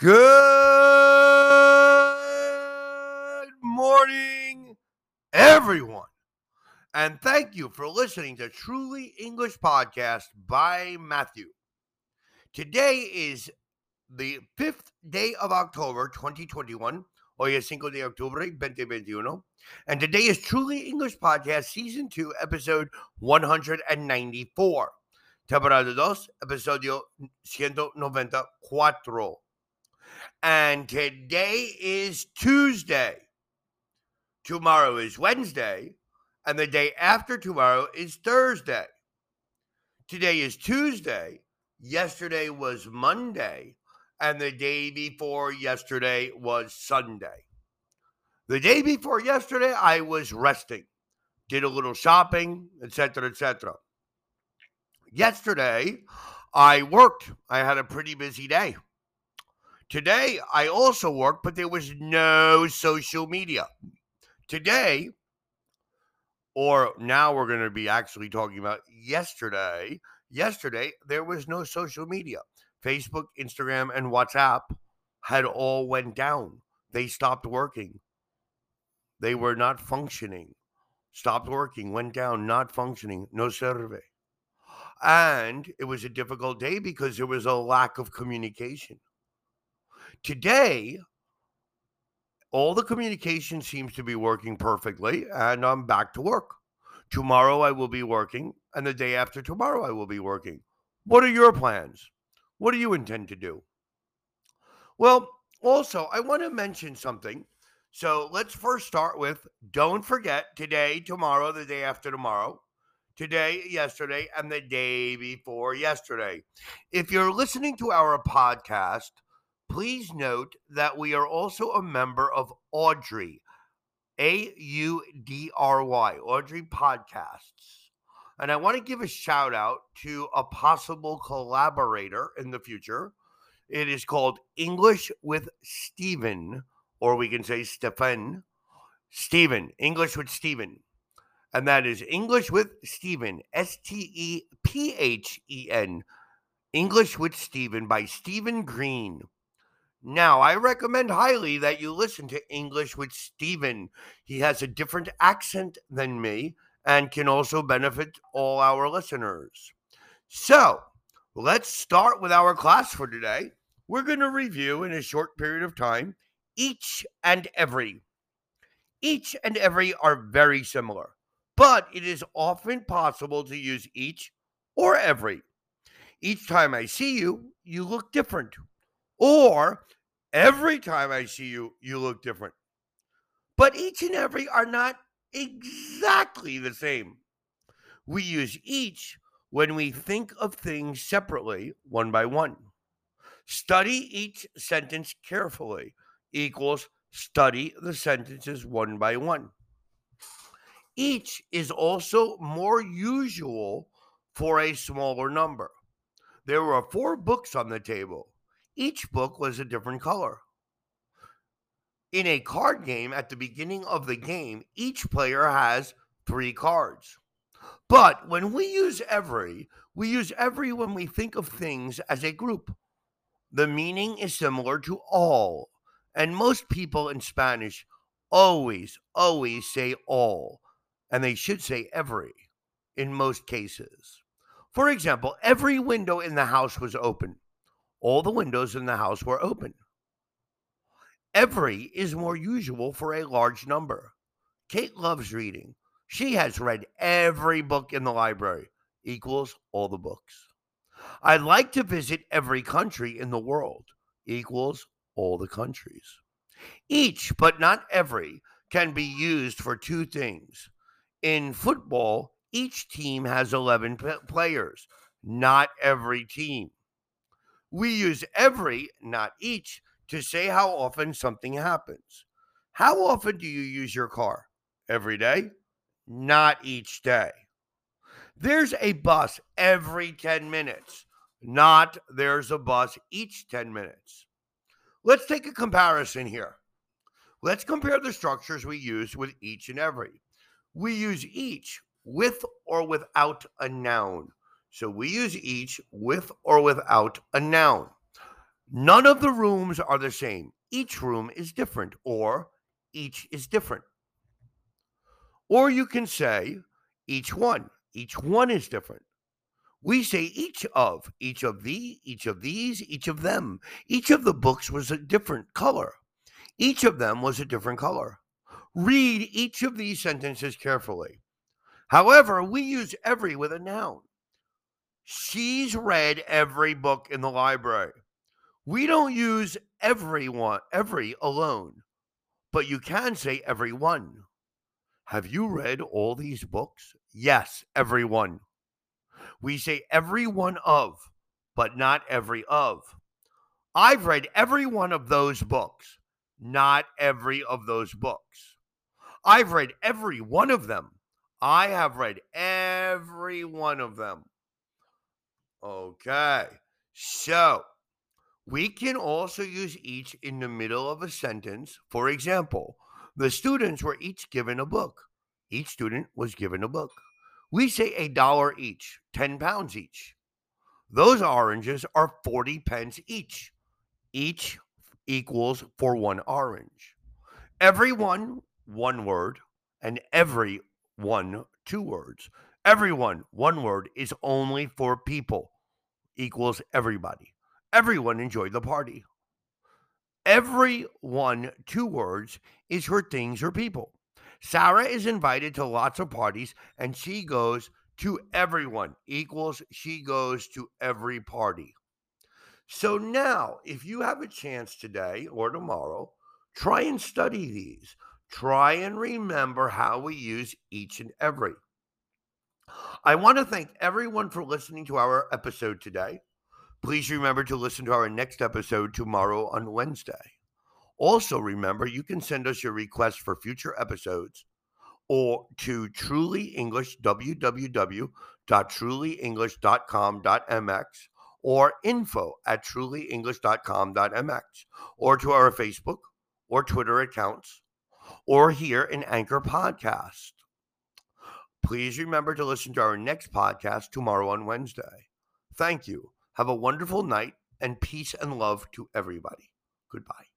Good morning, everyone. And thank you for listening to Truly English Podcast by Matthew. Today is the fifth day of October 2021. Hoy es 5 de octubre 2021. And today is Truly English Podcast Season 2, Episode 194. Temporada 2, Episodio 194. And today is Tuesday. Tomorrow is Wednesday. And the day after tomorrow is Thursday. Today is Tuesday. Yesterday was Monday. And the day before yesterday was Sunday. The day before yesterday, I was resting, did a little shopping, etc., etc. Yesterday, I worked. I had a pretty busy day. Today, I also worked, but there was no social media. Today, or now we're going to be actually talking about yesterday. Yesterday, there was no social media. Facebook, Instagram, and WhatsApp had all went down. They stopped working. They were not functioning. Stopped working, went down, not functioning, no survey. And it was a difficult day because there was a lack of communication. Today, all the communication seems to be working perfectly, and I'm back to work. Tomorrow I will be working, and the day after tomorrow I will be working. What are your plans? What do you intend to do? Well, also, I want to mention something. So let's first start with don't forget today, tomorrow, the day after tomorrow, today, yesterday, and the day before yesterday. If you're listening to our podcast, Please note that we are also a member of Audry, A U D R Y, Audry Podcasts. And I want to give a shout out to a possible collaborator in the future. It is called English with Stephen, or we can say Stephen. Stephen, English with Stephen. And that is English with Stephen, S T E P H E N. English with Stephen by Stephen Green. Now, I recommend highly that you listen to English with Stephen. He has a different accent than me and can also benefit all our listeners. So, let's start with our class for today. We're going to review in a short period of time each and every. Each and every are very similar, but it is often possible to use each or every. Each time I see you, you look different. Or every time I see you, you look different. But each and every are not exactly the same. We use each when we think of things separately, one by one. Study each sentence carefully equals study the sentences one by one. Each is also more usual for a smaller number. There were four books on the table. Each book was a different color. In a card game, at the beginning of the game, each player has three cards. But when we use every, we use every when we think of things as a group. The meaning is similar to all, and most people in Spanish always, always say all, and they should say every in most cases. For example, every window in the house was open. All the windows in the house were open. Every is more usual for a large number. Kate loves reading. She has read every book in the library, equals all the books. I'd like to visit every country in the world, equals all the countries. Each, but not every, can be used for two things. In football, each team has 11 p- players, not every team. We use every, not each, to say how often something happens. How often do you use your car? Every day? Not each day. There's a bus every 10 minutes, not there's a bus each 10 minutes. Let's take a comparison here. Let's compare the structures we use with each and every. We use each with or without a noun. So we use each with or without a noun. None of the rooms are the same. Each room is different, or each is different. Or you can say each one. Each one is different. We say each of, each of the, each of these, each of them. Each of the books was a different color. Each of them was a different color. Read each of these sentences carefully. However, we use every with a noun. She's read every book in the library. We don't use everyone, every alone, but you can say everyone. Have you read all these books? Yes, everyone. We say every one of, but not every of. I've read every one of those books, not every of those books. I've read every one of them. I have read every one of them. Okay. So we can also use each in the middle of a sentence. For example, the students were each given a book. Each student was given a book. We say a dollar each, 10 pounds each. Those oranges are 40 pence each. Each equals for one orange. Everyone, one word, and every one, two words. Everyone, one word, is only for people, equals everybody. Everyone enjoyed the party. Everyone, two words, is her things or people. Sarah is invited to lots of parties and she goes to everyone, equals she goes to every party. So now, if you have a chance today or tomorrow, try and study these. Try and remember how we use each and every. I want to thank everyone for listening to our episode today. Please remember to listen to our next episode tomorrow on Wednesday. Also, remember you can send us your requests for future episodes or to Truly English, www.trulyenglish.com.mx or info at trulyenglish.com.mx or to our Facebook or Twitter accounts or here in Anchor Podcast. Please remember to listen to our next podcast tomorrow on Wednesday. Thank you. Have a wonderful night and peace and love to everybody. Goodbye.